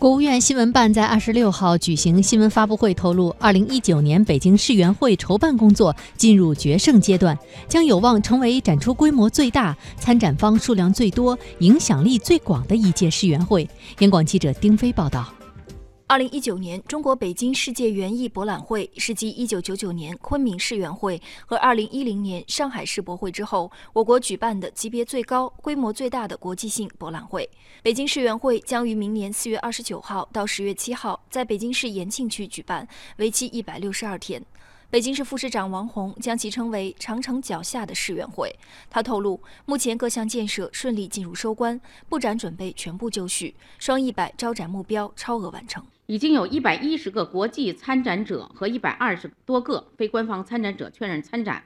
国务院新闻办在二十六号举行新闻发布会，透露，二零一九年北京世园会筹办工作进入决胜阶段，将有望成为展出规模最大、参展方数量最多、影响力最广的一届世园会。央广记者丁飞报道。二零一九年中国北京世界园艺博览会是继一九九九年昆明世园会和二零一零年上海世博会之后，我国举办的级别最高、规模最大的国际性博览会。北京世园会将于明年四月二十九号到十月七号在北京市延庆区举办，为期一百六十二天。北京市副市长王宏将其称为“长城脚下的世园会”。他透露，目前各项建设顺利进入收官，布展准备全部就绪，双一百招展目标超额完成。已经有一百一十个国际参展者和一百二十多个非官方参展者确认参展。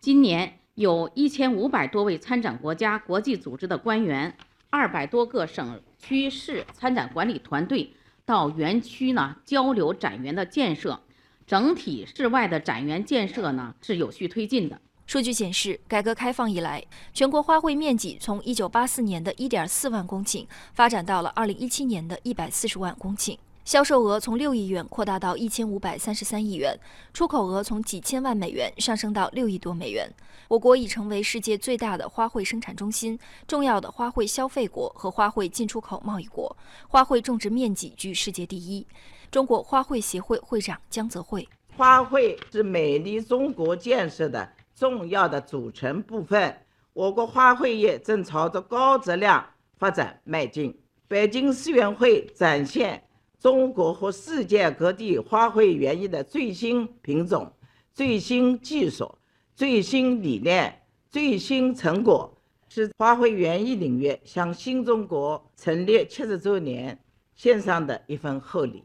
今年有一千五百多位参展国家、国际组织的官员，二百多个省区市参展管理团队到园区呢交流展园的建设。整体室外的展园建设呢是有序推进的。数据显示，改革开放以来，全国花卉面积从1984年的1.4万公顷发展到了2017年的140万公顷。销售额从六亿元扩大到一千五百三十三亿元，出口额从几千万美元上升到六亿多美元。我国已成为世界最大的花卉生产中心、重要的花卉消费国和花卉进出口贸易国，花卉种植面积居世界第一。中国花卉协会会长江泽慧：花卉是美丽中国建设的重要的组成部分，我国花卉业正朝着高质量发展迈进。北京世园会展现。中国和世界各地花卉园艺的最新品种、最新技术、最新理念、最新成果，是花卉园艺领域向新中国成立七十周年献上的一份厚礼。